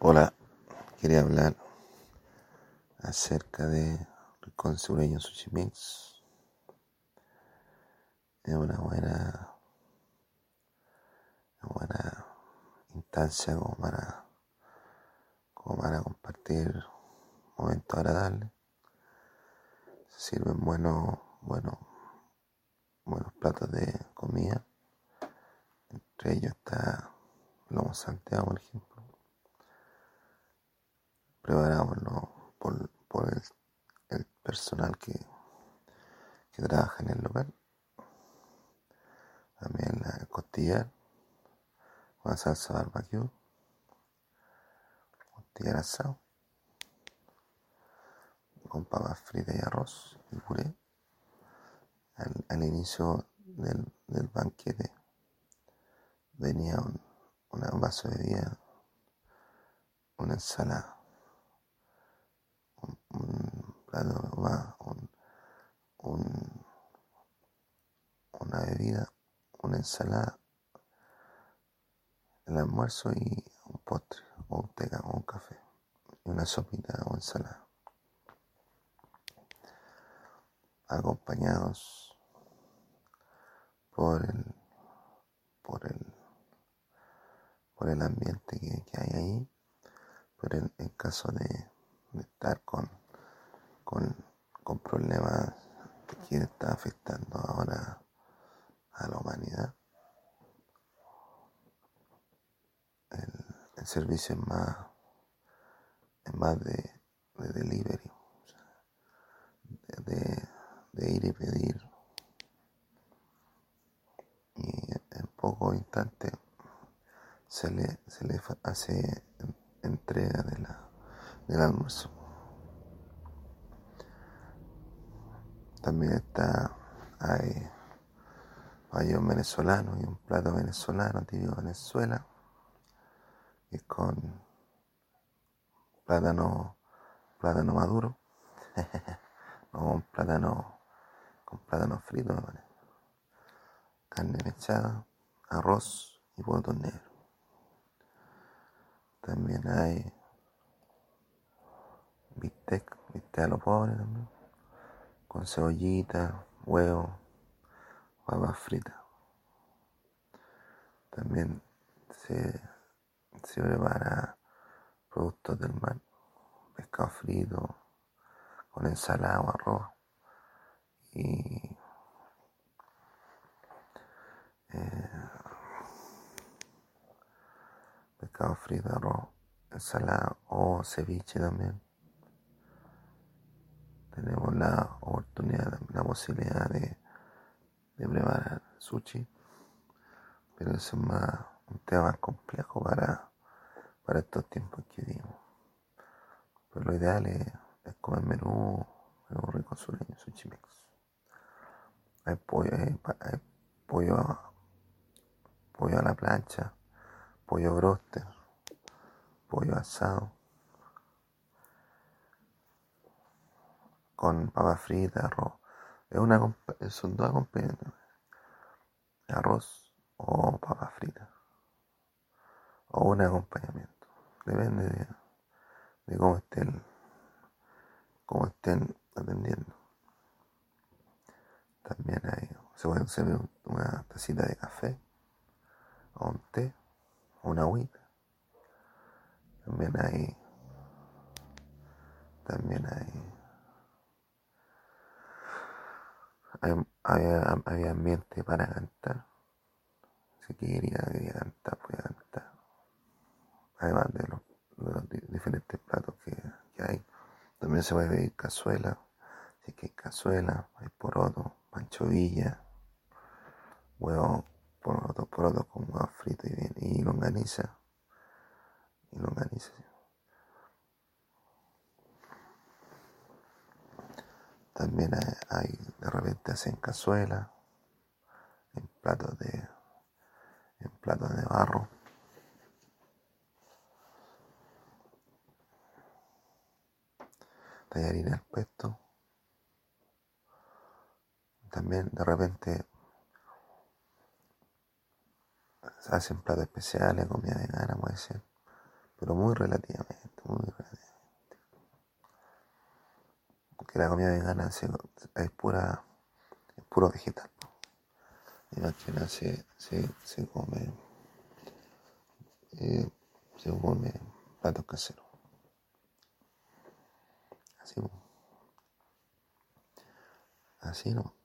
Hola, quería hablar acerca de Rincón Sureño Sushi Mix. Es una buena, una buena instancia como para, como para compartir momentos agradables. Sirven buenos, buenos, buenos platos de comida. Entre ellos está lomo salteado, por ejemplo preparámoslo por, por el, personal que, que trabaja en el local. También la costilla con salsa barbecue, costilla asado, con papas fritas y arroz y puré. Al, inicio del, del, banquete venía un, un vaso de bebida, una ensalada un, un, una bebida, una ensalada, el almuerzo y un postre, o un té o un café, y una sopita o ensalada. Acompañados por el, por el, por el ambiente que, hay ahí, pero en caso de estar con con, con problemas que está afectando ahora a la humanidad. El, servicio es más, es más de, delivery, de, ir y pedir. Y en pocos instantes se le, se le hace entrega de la, del almuerzo. También está, hay un venezolano y un plato venezolano, típico Venezuela, y es con plátano, plátano maduro, o un plátano, con plátano frito, carne mechada, arroz y pollo negro. También hay bistec, bistec a los pobres también con cebollita, huevo, papas fritas. También se, se prepara productos del mar, pescado frito, con ensalada o arroz. Y eh, pescado frito, arroz, ensalada o ceviche también tenemos la oportunidad, la posibilidad de, preparar sushi, pero eso es un tema más complejo para, para estos tiempos que vivimos. Pero lo ideal es, comer menú, menú rico sureño, sushi mix. Hay pollo, hay, pollo, pollo a la plancha, pollo broster, pollo asado con papas fritas, arroz. Es una, son dos acompañamientos. Arroz o papas fritas. O un acompañamiento. Depende de, cómo estén, cómo estén atendiendo. También hay, se puede servir una tacita de café, o un té, una agüita. También hay, también hay había, ambiente para cantar. Si quería, cantar, podía cantar. Además de los, diferentes platos que, hay. También se puede pedir cazuela. Si que hay cazuela, hay poroto, panchovilla, huevo, poroto, poroto con huevo frito y bien, y longaniza. Y longaniza. También hay, de repente hacen cazuela, en platos de, en platos de barro. Tallarín al puesto. También de repente hacen platos especiales, comida vegana puede ser. pero muy relativamente, muy relativamente. Porque la comida vegana es pura, es puro vegetal. Y más que nada se, se, se come, eh, se come platos caseros. Así, así no.